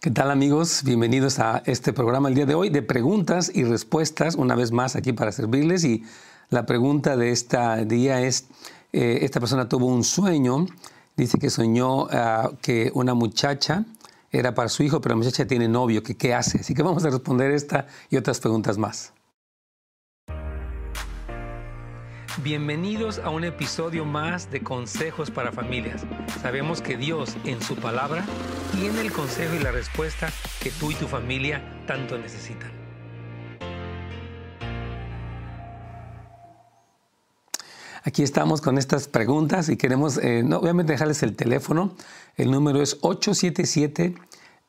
¿Qué tal amigos? Bienvenidos a este programa el día de hoy de preguntas y respuestas, una vez más aquí para servirles. Y la pregunta de este día es, eh, esta persona tuvo un sueño, dice que soñó ah, que una muchacha era para su hijo, pero la muchacha tiene novio, que qué hace. Así que vamos a responder esta y otras preguntas más. Bienvenidos a un episodio más de Consejos para Familias. Sabemos que Dios en su palabra tiene el consejo y la respuesta que tú y tu familia tanto necesitan. Aquí estamos con estas preguntas y queremos, eh, obviamente, dejarles el teléfono. El número es 877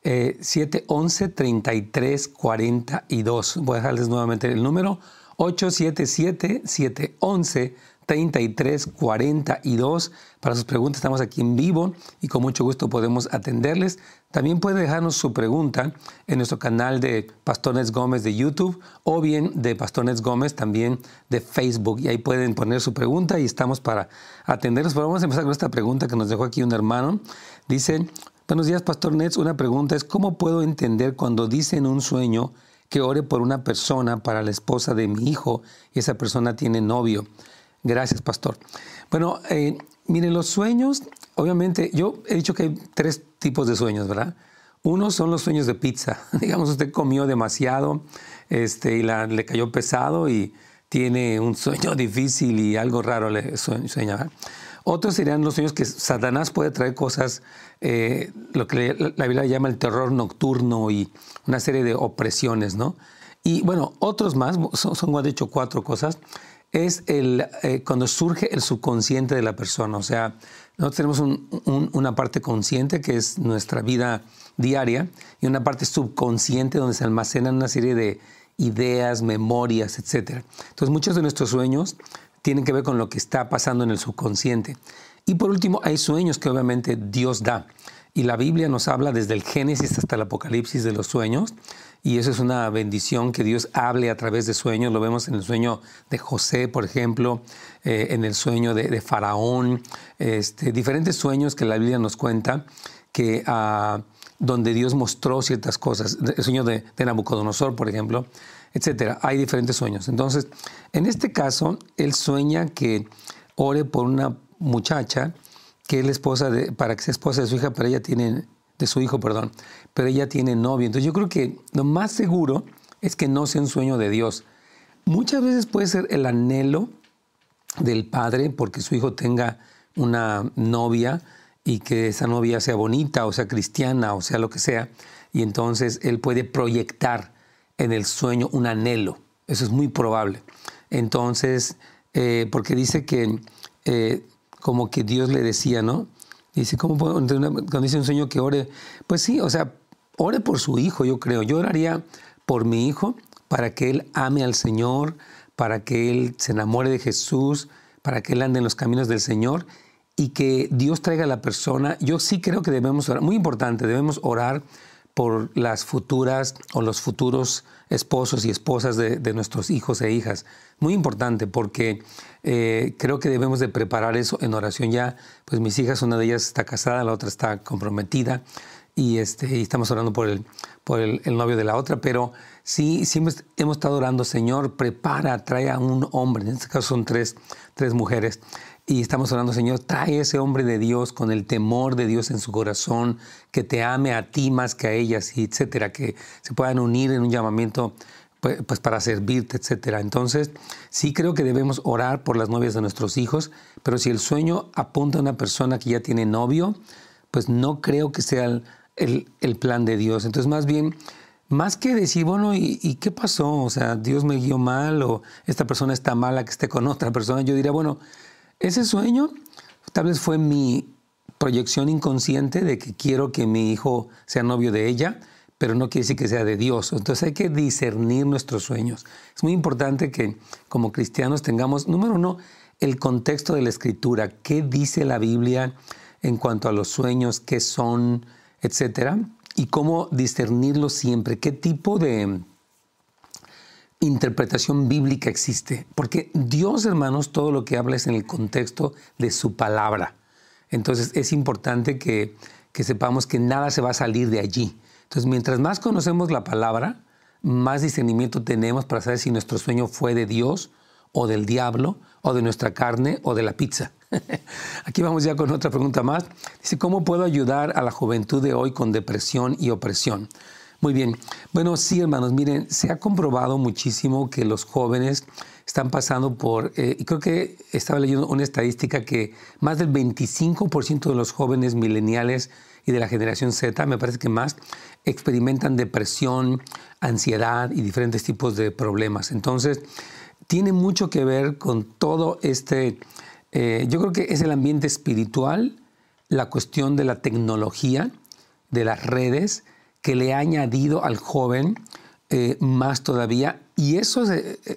711 3342. Voy a dejarles nuevamente el número 877-711-3342. Para sus preguntas estamos aquí en vivo y con mucho gusto podemos atenderles. También puede dejarnos su pregunta en nuestro canal de Pastones Gómez de YouTube o bien de Pastones Gómez también de Facebook. Y ahí pueden poner su pregunta y estamos para atenderlos. Pero vamos a empezar con esta pregunta que nos dejó aquí un hermano. Dice, buenos días Pastor Nets. Una pregunta es, ¿cómo puedo entender cuando dicen un sueño que ore por una persona para la esposa de mi hijo y esa persona tiene novio. Gracias, pastor. Bueno, eh, miren, los sueños, obviamente, yo he dicho que hay tres tipos de sueños, ¿verdad? Uno son los sueños de pizza. Digamos, usted comió demasiado este, y le cayó pesado y tiene un sueño difícil y algo raro le sueña. ¿verdad? Otros serían los sueños que Satanás puede traer cosas, eh, lo que la Biblia llama el terror nocturno y una serie de opresiones, ¿no? Y bueno, otros más, son, son de hecho cuatro cosas, es el, eh, cuando surge el subconsciente de la persona. O sea, nosotros tenemos una parte consciente que es nuestra vida diaria y una parte subconsciente donde se almacenan una serie de ideas, memorias, etc. Entonces muchos de nuestros sueños tienen que ver con lo que está pasando en el subconsciente. Y por último, hay sueños que obviamente Dios da. Y la Biblia nos habla desde el Génesis hasta el Apocalipsis de los sueños. Y eso es una bendición que Dios hable a través de sueños. Lo vemos en el sueño de José, por ejemplo, eh, en el sueño de, Faraón, este, diferentes sueños que la Biblia nos cuenta que ah, donde Dios mostró ciertas cosas. El sueño de, Nabucodonosor, por ejemplo, etcétera. Hay diferentes sueños. Entonces, en este caso, él sueña que ore por una muchacha que es la esposa de, para que sea esposa de su hija, pero ella tiene, de su hijo, perdón, pero ella tiene novio. Entonces yo creo que lo más seguro es que no sea un sueño de Dios. Muchas veces puede ser el anhelo del padre porque su hijo tenga una novia y que esa novia sea bonita o sea cristiana o sea lo que sea. Y entonces él puede proyectar en el sueño un anhelo. Eso es muy probable. Entonces, eh, porque dice que eh, como que Dios le decía, ¿no? Dice, ¿cómo puedo, cuando dice un sueño que ore? Pues sí, o sea, ore por su hijo, yo creo. Yo oraría por mi hijo para que él ame al Señor, para que él se enamore de Jesús, para que él ande en los caminos del Señor y que Dios traiga a la persona. Yo sí creo que debemos orar, muy importante, debemos orar por las futuras o los futuros esposos y esposas de, nuestros hijos e hijas. Muy importante porque eh, creo que debemos de preparar eso en oración ya. Pues mis hijas, una de ellas está casada, la otra está comprometida y, este, estamos orando por, el, por el, novio de la otra, pero sí, siempre hemos estado orando, Señor, prepara, trae a un hombre, en este caso son tres, tres mujeres, y estamos orando, Señor, trae ese hombre de Dios con el temor de Dios en su corazón, que te ame a ti más que a ellas, etcétera, que se puedan unir en un llamamiento pues, pues, para servirte, etcétera. Entonces, sí creo que debemos orar por las novias de nuestros hijos, pero si el sueño apunta a una persona que ya tiene novio, pues no creo que sea el, plan de Dios. Entonces, más bien, más que decir, bueno, ¿y, ¿y, qué pasó? O sea, Dios me guió mal o esta persona está mala que esté con otra persona, yo diría, bueno, ese sueño tal vez fue mi proyección inconsciente de que quiero que mi hijo sea novio de ella, pero no quiere decir que sea de Dios. Entonces hay que discernir nuestros sueños. Es muy importante que como cristianos tengamos, número uno, el contexto de la escritura. ¿Qué dice la Biblia en cuanto a los sueños? ¿Qué son? Etcétera. Y cómo discernirlos siempre. ¿Qué tipo de interpretación bíblica existe, porque Dios, hermanos, todo lo que habla es en el contexto de su palabra. Entonces es importante que, que sepamos que nada se va a salir de allí. Entonces, mientras más conocemos la palabra, más discernimiento tenemos para saber si nuestro sueño fue de Dios o del diablo o de nuestra carne o de la pizza. Aquí vamos ya con otra pregunta más. Dice, ¿cómo puedo ayudar a la juventud de hoy con depresión y opresión? Muy bien. Bueno, sí, hermanos, miren, se ha comprobado muchísimo que los jóvenes están pasando por, eh, y creo que estaba leyendo una estadística que más del 25% de los jóvenes mileniales y de la generación Z, me parece que más, experimentan depresión, ansiedad y diferentes tipos de problemas. Entonces, tiene mucho que ver con todo este, eh, yo creo que es el ambiente espiritual, la cuestión de la tecnología, de las redes, que le ha añadido al joven eh, más todavía, y eso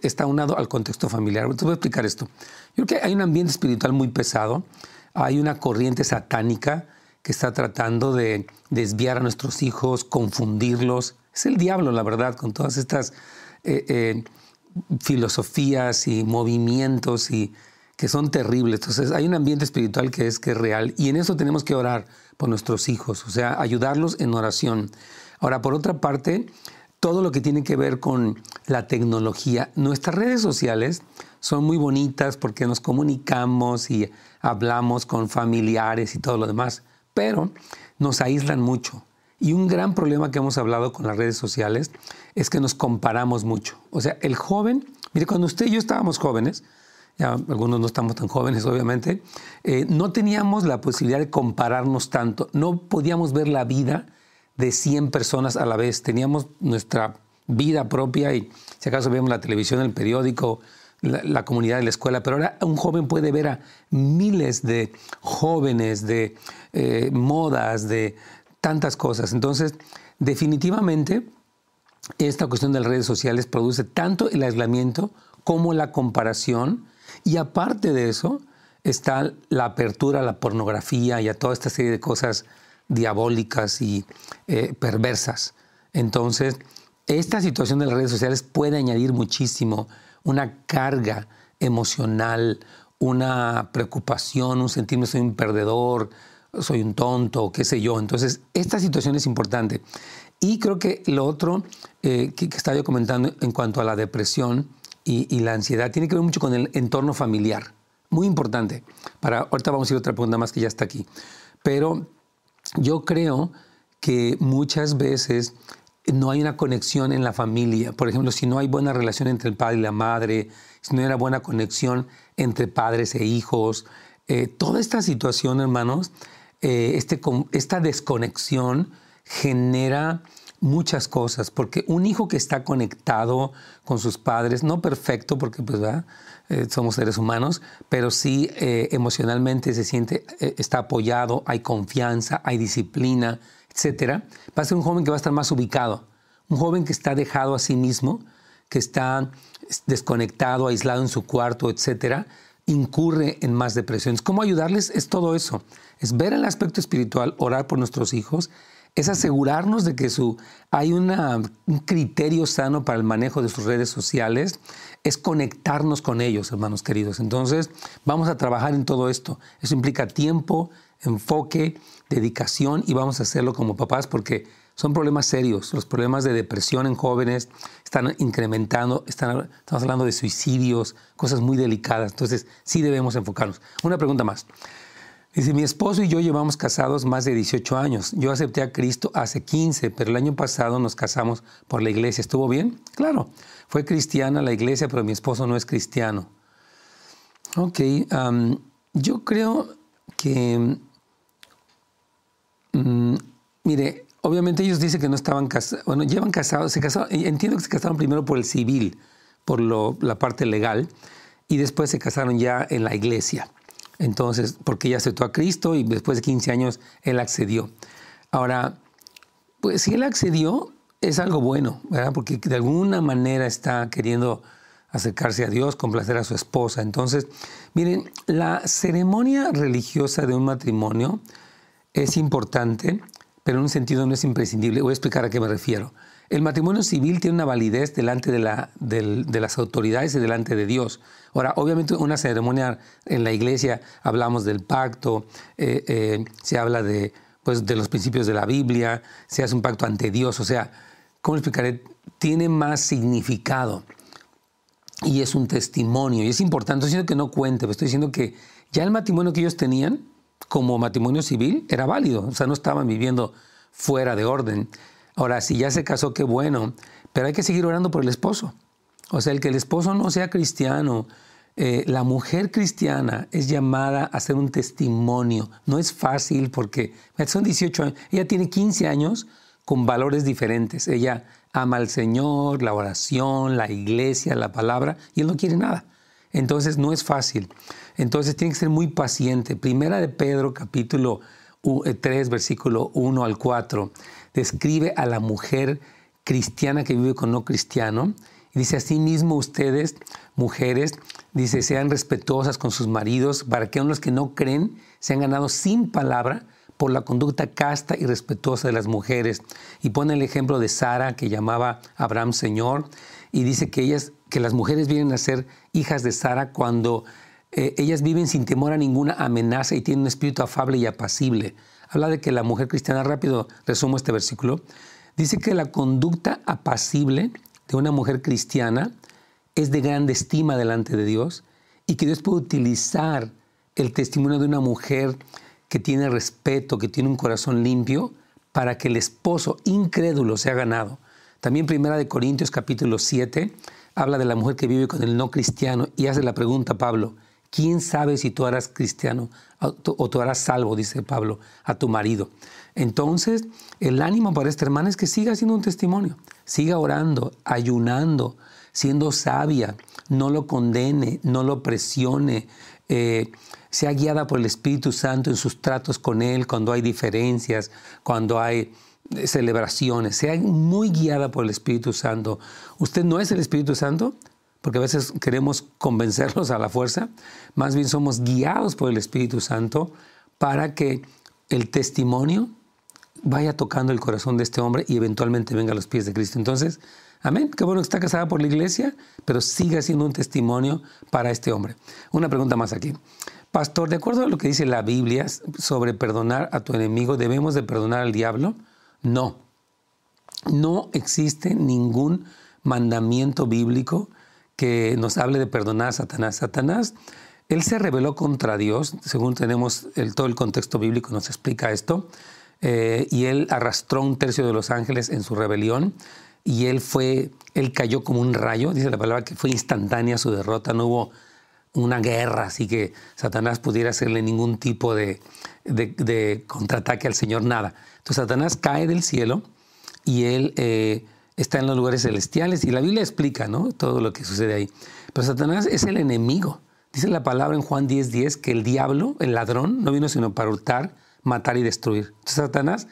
está unado al contexto familiar. Te voy a explicar esto. Yo creo que hay un ambiente espiritual muy pesado, hay una corriente satánica que está tratando de desviar a nuestros hijos, confundirlos. Es el diablo, la verdad, con todas estas eh, filosofías y movimientos y que son terribles. Entonces hay un ambiente espiritual que es, que es real y en eso tenemos que orar por nuestros hijos, o sea, ayudarlos en oración. Ahora, por otra parte, todo lo que tiene que ver con la tecnología, nuestras redes sociales son muy bonitas porque nos comunicamos y hablamos con familiares y todo lo demás, pero nos aíslan mucho. Y un gran problema que hemos hablado con las redes sociales es que nos comparamos mucho. O sea, el joven, mire, cuando usted y yo estábamos jóvenes, ya algunos no estamos tan jóvenes obviamente, eh, no teníamos la posibilidad de compararnos tanto, no podíamos ver la vida de 100 personas a la vez, teníamos nuestra vida propia y si acaso vemos la televisión, el periódico, la, comunidad de la escuela, pero ahora un joven puede ver a miles de jóvenes, de eh, modas, de tantas cosas. Entonces, definitivamente, esta cuestión de las redes sociales produce tanto el aislamiento como la comparación y aparte de eso está la apertura a la pornografía y a toda esta serie de cosas diabólicas y eh, perversas. Entonces, esta situación de las redes sociales puede añadir muchísimo una carga emocional, una preocupación, un sentirme soy un perdedor, soy un tonto, qué sé yo. Entonces, esta situación es importante. Y creo que lo otro eh, que, estaba yo comentando en cuanto a la depresión y, la ansiedad tiene que ver mucho con el entorno familiar. Muy importante. Para, ahorita vamos a ir a otra pregunta más que ya está aquí. Pero yo creo que muchas veces no hay una conexión en la familia. Por ejemplo, si no hay buena relación entre el padre y la madre, si no hay una buena conexión entre padres e hijos, eh, toda esta situación, hermanos, eh, este, esta desconexión genera muchas cosas, porque un hijo que está conectado con sus padres, no perfecto, porque pues eh, somos seres humanos, pero sí eh, emocionalmente se siente, está apoyado, hay confianza, hay disciplina, etcétera, va a ser un joven que va a estar más ubicado, un joven que está dejado a sí mismo, que está desconectado, aislado en su cuarto, etcétera, incurre en más depresiones. ¿Cómo ayudarles? Es todo eso. Es ver el aspecto espiritual, orar por nuestros hijos, es asegurarnos de que su, hay un criterio sano para el manejo de sus redes sociales, es conectarnos con ellos, hermanos queridos. Entonces, vamos a trabajar en todo esto. Eso implica tiempo, enfoque, dedicación y vamos a hacerlo como papás porque son problemas serios. Los problemas de depresión en jóvenes están incrementando, están, estamos hablando de suicidios, cosas muy delicadas. Entonces, sí debemos enfocarnos. Una pregunta más. Dice, mi esposo y yo llevamos casados más de 18 años. Yo acepté a Cristo hace 15, pero el año pasado nos casamos por la iglesia. ¿Estuvo bien? Claro, fue cristiana la iglesia, pero mi esposo no es cristiano. Ok, yo creo que, mm, mire, Obviamente ellos dicen que no estaban casados, bueno, llevan casados, se casaron, entiendo que se casaron primero por el civil, por la parte legal, y después se casaron ya en la iglesia. Entonces, porque ella aceptó a Cristo y después de 15 años él accedió. Ahora, pues si él accedió, es algo bueno, ¿verdad? Porque de alguna manera está queriendo acercarse a Dios, complacer a su esposa. Entonces, miren, la ceremonia religiosa de un matrimonio es importante pero en un sentido no es imprescindible. Voy a explicar a qué me refiero. El matrimonio civil tiene una validez delante de, la, de, las autoridades y delante de Dios. Ahora, obviamente una ceremonia en la iglesia hablamos del pacto, eh, eh, se habla de pues, de los principios de la Biblia, se hace un pacto ante Dios, o sea, ¿cómo explicaré? Tiene más significado y es un testimonio y es importante. Estoy diciendo que no cuente, estoy diciendo que ya el matrimonio que ellos tenían como matrimonio civil era válido, o sea, no estaban viviendo fuera de orden. Ahora, si ya se casó, qué bueno, pero hay que seguir orando por el esposo. O sea, el que el esposo no sea cristiano, eh, la mujer cristiana es llamada a ser un testimonio. No es fácil porque son 18 años, ella tiene 15 años con valores diferentes. Ella ama al Señor, la oración, la iglesia, la palabra, y él no quiere nada. Entonces no es fácil. Entonces tiene que ser muy paciente. Primera de Pedro, capítulo 3, eh, versículo 1 al 4, describe a la mujer cristiana que vive con no cristiano. Y dice, mismo ustedes, mujeres, dice, sean respetuosas con sus maridos para que los que no creen sean ganados sin palabra por la conducta casta y respetuosa de las mujeres. Y pone el ejemplo de Sara, que llamaba a Abraham Señor, y dice que, ellas, que las mujeres vienen a ser hijas de Sara cuando eh, ellas viven sin temor a ninguna amenaza y tienen un espíritu afable y apacible. Habla de que la mujer cristiana, rápido resumo este versículo, dice que la conducta apacible de una mujer cristiana es de grande estima delante de Dios y que Dios puede utilizar el testimonio de una mujer que tiene respeto, que tiene un corazón limpio, para que el esposo incrédulo sea ganado. También Primera de Corintios capítulo 7 habla de la mujer que vive con el no cristiano y hace la pregunta Pablo, ¿quién sabe si tú harás cristiano o tú harás salvo, dice Pablo, a tu marido? Entonces, el ánimo para esta hermana es que siga siendo un testimonio, siga orando, ayunando, siendo sabia, no lo condene, no lo presione, eh, sea guiada por el Espíritu Santo en sus tratos con Él cuando hay diferencias, cuando hay celebraciones, sea muy guiada por el Espíritu Santo. ¿Usted no es el Espíritu Santo? Porque a veces queremos convencerlos a la fuerza, más bien somos guiados por el Espíritu Santo para que el testimonio vaya tocando el corazón de este hombre y eventualmente venga a los pies de Cristo. Entonces, amén, qué bueno que está casada por la iglesia, pero siga siendo un testimonio para este hombre. Una pregunta más aquí. Pastor, de acuerdo a lo que dice la Biblia sobre perdonar a tu enemigo, ¿debemos de perdonar al diablo? No. No existe ningún mandamiento bíblico que nos hable de perdonar a Satanás. Satanás, él se rebeló contra Dios, según tenemos el, todo el contexto bíblico, nos explica esto, eh, y él arrastró un tercio de los ángeles en su rebelión, y él fue, él cayó como un rayo, dice la palabra que fue instantánea su derrota, no hubo una guerra, así que Satanás pudiera hacerle ningún tipo de, contraataque al Señor, nada. Entonces Satanás cae del cielo y él eh, está en los lugares celestiales y la Biblia explica ¿no? todo lo que sucede ahí. Pero Satanás es el enemigo. Dice la palabra en Juan 10:10 10, que el diablo, el ladrón, no vino sino para hurtar, matar y destruir. Entonces Satanás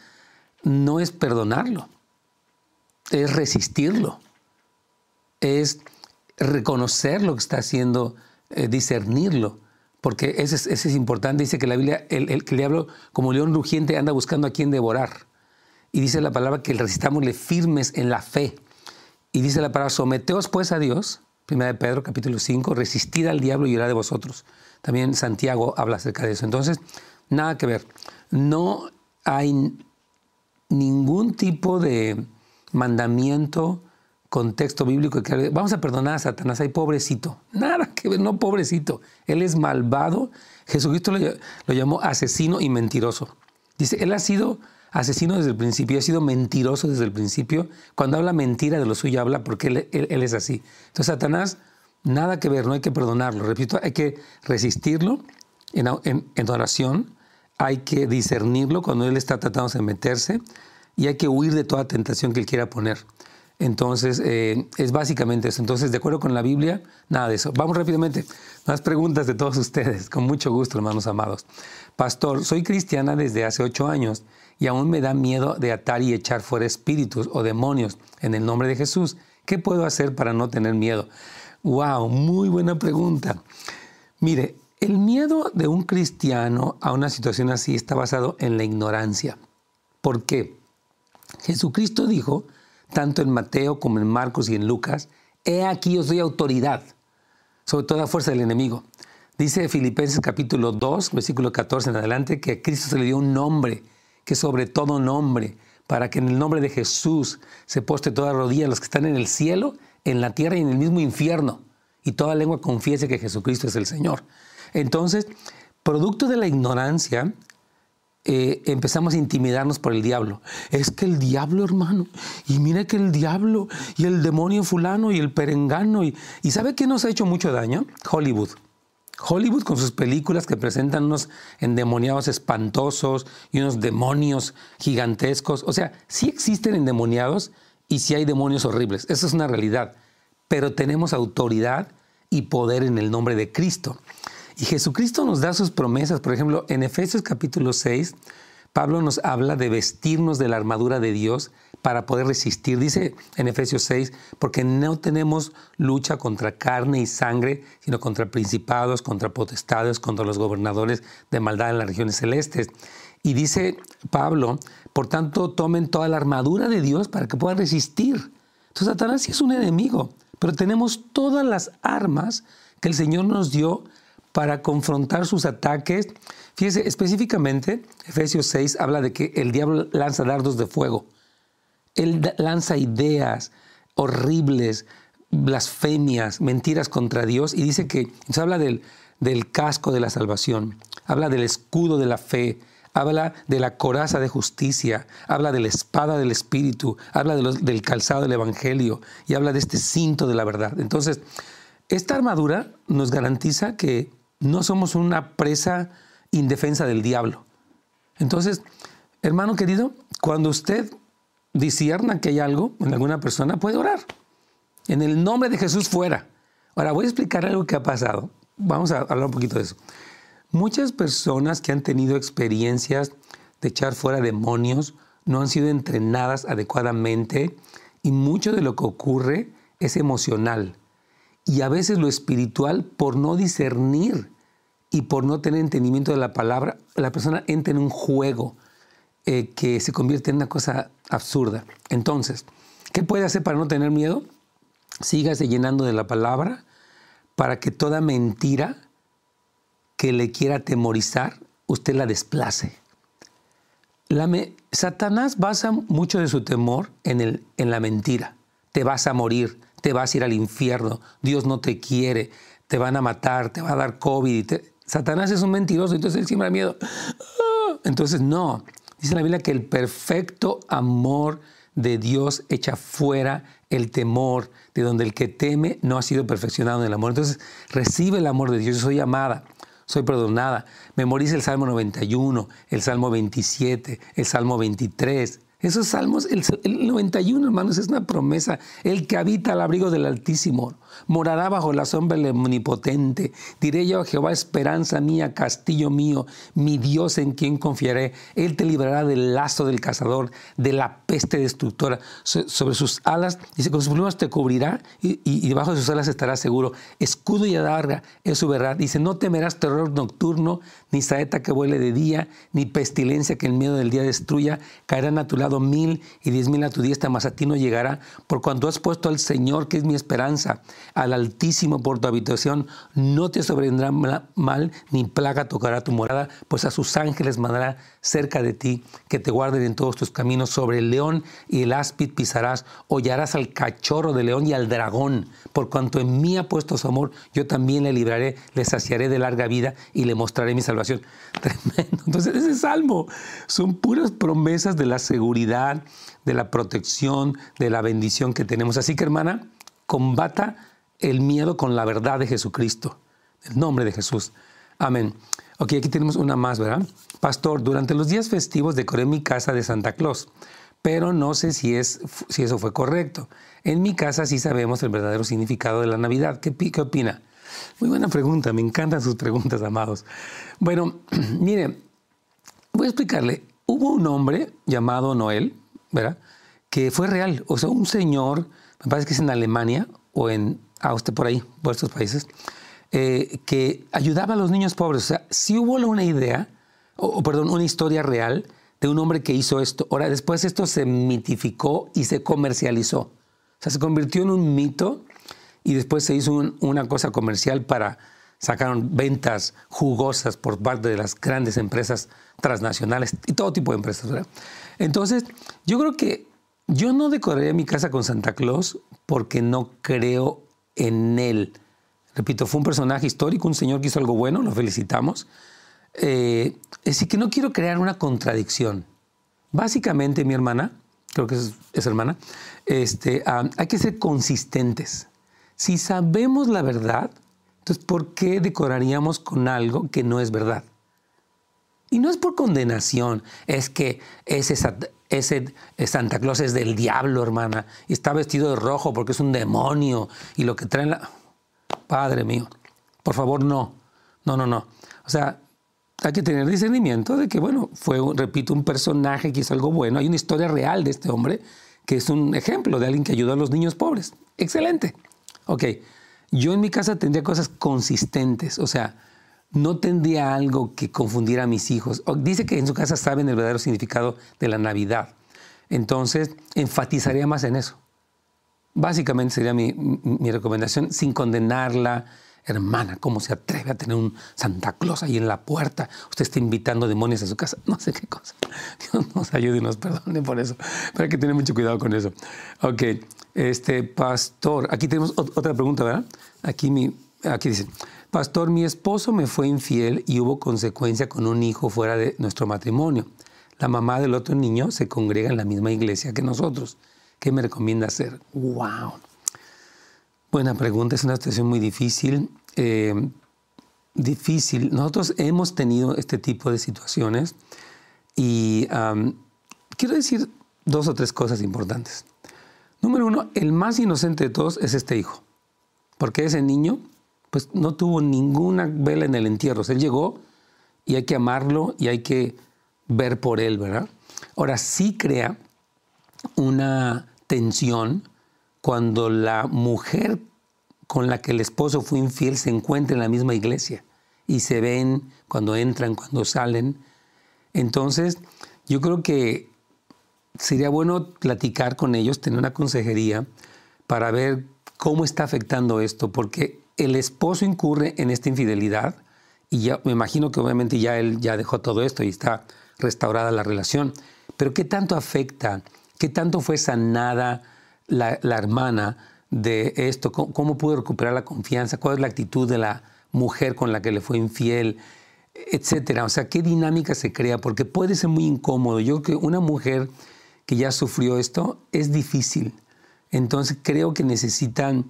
no es perdonarlo, es resistirlo, es reconocer lo que está haciendo eh, discernirlo, porque ese es, importante. Dice que la Biblia, el, el, que el diablo, como león rugiente, anda buscando a quien devorar. Y dice la palabra que resistámosle firmes en la fe. Y dice la palabra, someteos pues a Dios, 1 de Pedro capítulo 5, resistid al diablo y irá de vosotros. También Santiago habla acerca de eso. Entonces, nada que ver. No hay ningún tipo de mandamiento contexto bíblico que vamos a perdonar a Satanás, hay pobrecito. Nada que ver, no pobrecito. Él es malvado. Jesucristo lo, llamó asesino y mentiroso. Dice, él ha sido asesino desde el principio, ha sido mentiroso desde el principio. Cuando habla mentira de lo suyo, habla porque él, es así. Entonces, Satanás, nada que ver, no hay que perdonarlo. Repito, hay que resistirlo en, en oración, hay que discernirlo cuando él está tratando de meterse y hay que huir de toda tentación que él quiera poner. Entonces, eh, es básicamente eso. Entonces, de acuerdo con la Biblia, nada de eso. Vamos rápidamente. Más preguntas de todos ustedes. Con mucho gusto, hermanos amados. Pastor, soy cristiana desde hace ocho años y aún me da miedo de atar y echar fuera espíritus o demonios en el nombre de Jesús. ¿Qué puedo hacer para no tener miedo? Wow, muy buena pregunta. Mire, el miedo de un cristiano a una situación así está basado en la ignorancia. ¿Por qué? Jesucristo dijo, tanto en Mateo como en Marcos y en Lucas, he aquí os doy autoridad sobre toda fuerza del enemigo. Dice Filipenses capítulo 2, versículo 14 en adelante, que a Cristo se le dio un nombre que sobre todo nombre, para que en el nombre de Jesús se poste toda rodilla los que están en el cielo, en la tierra y en el mismo infierno, y toda lengua confiese que Jesucristo es el Señor. Entonces, producto de la ignorancia, eh, empezamos a intimidarnos por el diablo. Es que el diablo, hermano, y mire que el diablo, y el demonio fulano, y el perengano, y, y ¿sabe qué nos ha hecho mucho daño? Hollywood. Hollywood con sus películas que presentan unos endemoniados espantosos y unos demonios gigantescos. O sea, sí existen endemoniados y sí hay demonios horribles. Eso es una realidad. Pero tenemos autoridad y poder en el nombre de Cristo. Y Jesucristo nos da sus promesas. Por ejemplo, en Efesios capítulo 6, Pablo nos habla de vestirnos de la armadura de Dios para poder resistir. Dice en Efesios 6, porque no tenemos lucha contra carne y sangre, sino contra principados, contra potestades, contra los gobernadores de maldad en las regiones celestes. Y dice Pablo, por tanto, tomen toda la armadura de Dios para que puedan resistir. Entonces, Satanás sí es un enemigo, pero tenemos todas las armas que el Señor nos dio para confrontar sus ataques. Fíjese, específicamente, Efesios 6 habla de que el diablo lanza dardos de fuego. Él lanza ideas horribles, blasfemias, mentiras contra Dios y dice que se habla del, del casco de la salvación, habla del escudo de la fe, habla de la coraza de justicia, habla de la espada del Espíritu, habla del calzado del Evangelio y habla de este cinto de la verdad. Entonces, esta armadura nos garantiza que no somos una presa indefensa del diablo. Entonces, hermano querido, cuando usted disierna que hay algo en alguna persona, puede orar. En el nombre de Jesús fuera. Ahora voy a explicar algo que ha pasado. Vamos a hablar un poquito de eso. Muchas personas que han tenido experiencias de echar fuera demonios no han sido entrenadas adecuadamente y mucho de lo que ocurre es emocional. Y a veces lo espiritual, por no discernir y por no tener entendimiento de la palabra, la persona entra en un juego eh, que se convierte en una cosa absurda. Entonces, ¿qué puede hacer para no tener miedo? Sígase llenando de la palabra para que toda mentira que le quiera atemorizar, usted la desplace. La Satanás basa mucho de su temor en, el, en la mentira. Te vas a morir, te vas a ir al infierno, Dios no te quiere, te van a matar, te va a dar COVID. Satanás es un mentiroso, entonces él siembra miedo. Ah, entonces no, Dice la Biblia que el perfecto amor de Dios echa fuera el temor, de donde el que teme no ha sido perfeccionado en el amor. Entonces recibe el amor de Dios. Yo soy amada, soy perdonada. Memoriza el Salmo 91, el Salmo 27, el Salmo 23. Esos salmos, el, 91, hermanos, es una promesa. El que habita al abrigo del Altísimo morará bajo la sombra del Omnipotente. Diré yo a Jehová, esperanza mía, castillo mío, mi Dios en quien confiaré. Él te librará del lazo del cazador, de la peste destructora. sobre sus alas, dice, con sus plumas te cubrirá y, y, debajo de sus alas estarás seguro. Escudo y adarga es su verdad. Dice, no temerás terror nocturno, ni saeta que vuele de día, ni pestilencia que en medio del día destruya. Caerán a tu lado mil y diez mil a tu diestra, mas a ti no llegará, por cuanto has puesto al Señor, que es mi esperanza, al Altísimo por tu habitación, no te sobrevendrá mal, ni plaga tocará tu morada, pues a sus ángeles mandará cerca de ti, que te guarden en todos tus caminos, sobre el león y el áspid pisarás, hollarás al cachorro del león y al dragón, por cuanto en mí ha puesto su amor, yo también le libraré, le saciaré de larga vida y le mostraré mi salvación. Tremendo. Entonces ese salmo son puras promesas de la seguridad de la protección, de la bendición que tenemos. Así que hermana, combata el miedo con la verdad de Jesucristo. En nombre de Jesús. Amén. Ok, aquí tenemos una más, ¿verdad? Pastor, durante los días festivos decoré mi casa de Santa Claus, pero no sé si, es, si eso fue correcto. En mi casa sí sabemos el verdadero significado de la Navidad. ¿Qué, qué opina? Muy buena pregunta, me encantan sus preguntas, amados. Bueno, mire, voy a explicarle hubo un hombre llamado Noel, ¿verdad? Que fue real. O sea, un señor, me parece que es en Alemania o en Austria, por ahí, por estos países, eh, que ayudaba a los niños pobres. O sea, sí hubo una idea, o, perdón, una historia real de un hombre que hizo esto. Ahora, después esto se mitificó y se comercializó. O sea, se convirtió en un mito y después se hizo una cosa comercial para sacaron ventas jugosas por parte de las grandes empresas transnacionales y todo tipo de empresas. Entonces, yo creo que yo no decoraría mi casa con Santa Claus porque no creo en él. Repito, fue un personaje histórico, un señor que hizo algo bueno, lo felicitamos. Eh, es decir, que no quiero crear una contradicción. Básicamente, mi hermana, creo que es, hermana, este, hay que ser consistentes. Si sabemos la verdad, entonces, ¿por qué decoraríamos con algo que no es verdad? Y no es por condenación, es que ese, ese Santa Claus es del diablo, hermana, y está vestido de rojo porque es un demonio, y lo que trae la... Padre mío, por favor, no, no, no, no. O sea, hay que tener discernimiento de que, bueno, fue, repito, un personaje que hizo algo bueno. Hay una historia real de este hombre que es un ejemplo de alguien que ayudó a los niños pobres. Excelente. Ok, yo en mi casa tendría cosas consistentes, o sea, no tendría algo que confundiera a mis hijos. Dice que en su casa saben el verdadero significado de la Navidad. Entonces, enfatizaría más en eso. Básicamente sería mi, mi recomendación, sin condenarla, Hermana, ¿cómo se atreve a tener un Santa Claus ahí en la puerta? Usted está invitando demonios a su casa. No sé qué cosa. Dios nos ayude y nos perdone por eso. Pero hay que tener mucho cuidado con eso. Ok, este pastor, aquí tenemos otra pregunta, ¿verdad? Aquí, mi, aquí dice, pastor, mi esposo me fue infiel y hubo consecuencia con un hijo fuera de nuestro matrimonio. La mamá del otro niño se congrega en la misma iglesia que nosotros. ¿Qué me recomienda hacer? ¡Wow! Buena pregunta, es una situación muy difícil. Eh, difícil. Nosotros hemos tenido este tipo de situaciones y quiero decir dos o tres cosas importantes. Número uno, el más inocente de todos es este hijo, porque ese niño pues no tuvo ninguna vela en el entierro. él llegó y hay que amarlo y hay que ver por él, ¿verdad? Ahora sí crea una tensión cuando la mujer con la que el esposo fue infiel se encuentra en la misma iglesia y se ven cuando entran, cuando salen. Entonces, yo creo que sería bueno platicar con ellos, tener una consejería para ver cómo está afectando esto, porque el esposo incurre en esta infidelidad y ya me imagino que obviamente ya él ya dejó todo esto y está restaurada la relación. Pero ¿qué tanto afecta? ¿Qué tanto fue sanada la, hermana de esto? ¿Cómo, pudo recuperar la confianza? ¿Cuál es la actitud de la mujer con la que le fue infiel? Etcétera. O sea, ¿qué dinámica se crea? Porque puede ser muy incómodo. Yo creo que una mujer que ya sufrió esto es difícil. Entonces creo que necesitan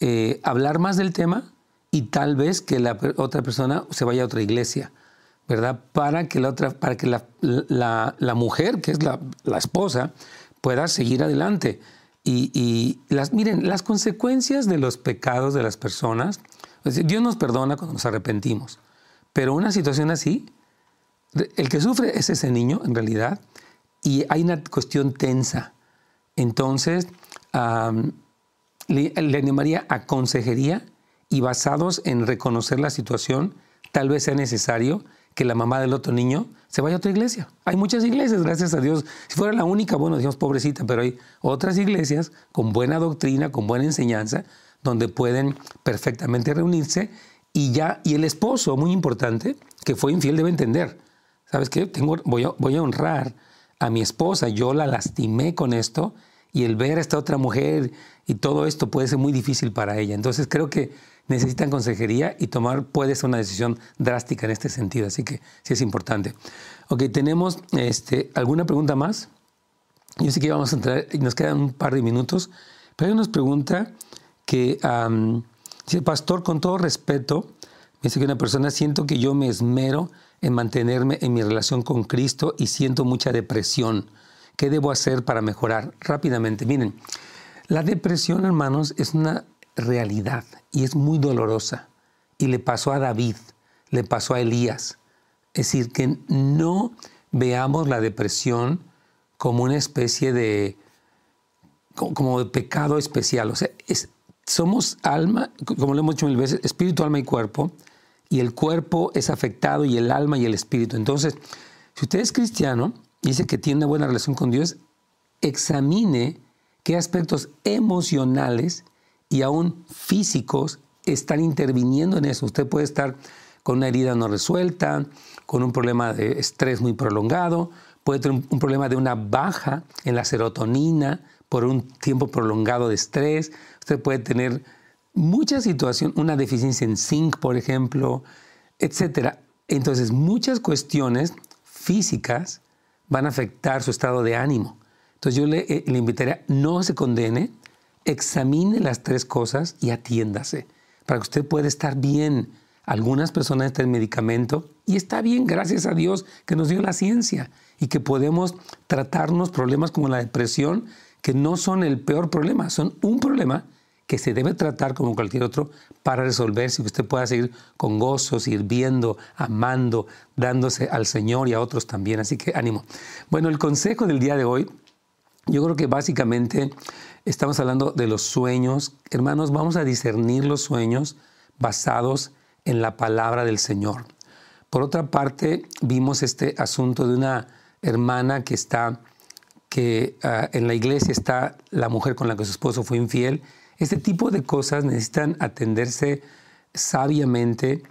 eh, hablar más del tema y tal vez que la otra persona se vaya a otra iglesia, ¿verdad? Para que la, otra, para que la, la, mujer, que es la, esposa, pueda seguir adelante. Y, las, miren, las consecuencias de los pecados de las personas, Dios nos perdona cuando nos arrepentimos, pero una situación así, el que sufre es ese niño en realidad, y hay una cuestión tensa. Entonces, le, le, animaría a consejería y basados en reconocer la situación, tal vez sea necesario que la mamá del otro niño se vaya a otra iglesia. Hay muchas iglesias, gracias a Dios. Si fuera la única, bueno, digamos pobrecita, pero hay otras iglesias con buena doctrina, con buena enseñanza, donde pueden perfectamente reunirse y ya, y el esposo, muy importante, que fue infiel, debe entender. ¿Sabes qué? Tengo, voy a honrar a mi esposa, yo la lastimé con esto y el ver a esta otra mujer y todo esto puede ser muy difícil para ella. Entonces creo que necesitan consejería y tomar puede ser una decisión drástica en este sentido. Así que sí es importante. Ok, tenemos este, alguna pregunta más. Yo sé que vamos a entrar, nos quedan un par de minutos, pero hay una pregunta que, dice, pastor, con todo respeto, me dice que una persona, siento que yo me esmero en mantenerme en mi relación con Cristo y siento mucha depresión. ¿Qué debo hacer para mejorar? Rápidamente, miren, la depresión, hermanos, es una realidad y es muy dolorosa. Y le pasó a David, le pasó a Elías. Es decir, que no veamos la depresión como una especie de, como de pecado especial. O sea, somos alma, como lo hemos dicho mil veces, espíritu, alma y cuerpo, y el cuerpo es afectado y el alma y el espíritu. Entonces, si usted es cristiano dice que tiene una buena relación con Dios, examine qué aspectos emocionales y aún físicos están interviniendo en eso. Usted puede estar con una herida no resuelta, con un problema de estrés muy prolongado, puede tener un, problema de una baja en la serotonina por un tiempo prolongado de estrés. Usted puede tener muchas situaciones, una deficiencia en zinc, por ejemplo, etc. Entonces, muchas cuestiones físicas van a afectar su estado de ánimo. Entonces, yo le, eh, le invitaría, no se condene, examine las tres cosas y atiéndase para que usted pueda estar bien. Algunas personas en medicamento y está bien, gracias a Dios, que nos dio la ciencia y que podemos tratarnos problemas como la depresión, que no son el peor problema, son un problema que se debe tratar como cualquier otro para resolverse y que usted pueda seguir con gozo, sirviendo, amando, dándose al Señor y a otros también. Así que ánimo. Bueno, el consejo del día de hoy, yo creo que básicamente estamos hablando de los sueños. Hermanos, vamos a discernir los sueños basados en la palabra del Señor. Por otra parte, vimos este asunto de una hermana que está, que ah, en la iglesia está la mujer con la que su esposo fue infiel. Este tipo de cosas necesitan atenderse sabiamente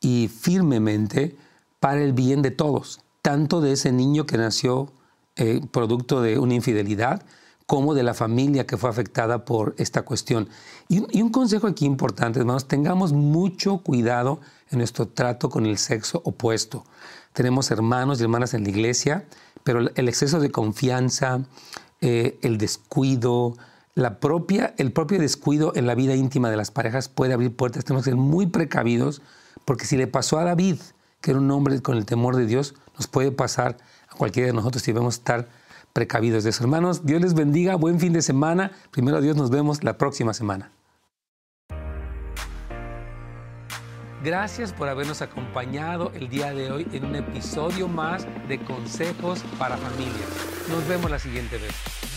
y firmemente para el bien de todos, tanto de ese niño que nació eh, producto de una infidelidad, como de la familia que fue afectada por esta cuestión. Y, un consejo aquí importante, hermanos, tengamos mucho cuidado en nuestro trato con el sexo opuesto. Tenemos hermanos y hermanas en la iglesia, pero el exceso de confianza, eh, el descuido, la propia, el propio descuido en la vida íntima de las parejas puede abrir puertas. Tenemos que ser muy precavidos, porque si le pasó a David, que era un hombre con el temor de Dios, nos puede pasar a cualquiera de nosotros si debemos estar precavidos de eso. Hermanos, Dios les bendiga, buen fin de semana. Primero Dios, nos vemos la próxima semana. Gracias por habernos acompañado el día de hoy en un episodio más de Consejos para Familias. Nos vemos la siguiente vez.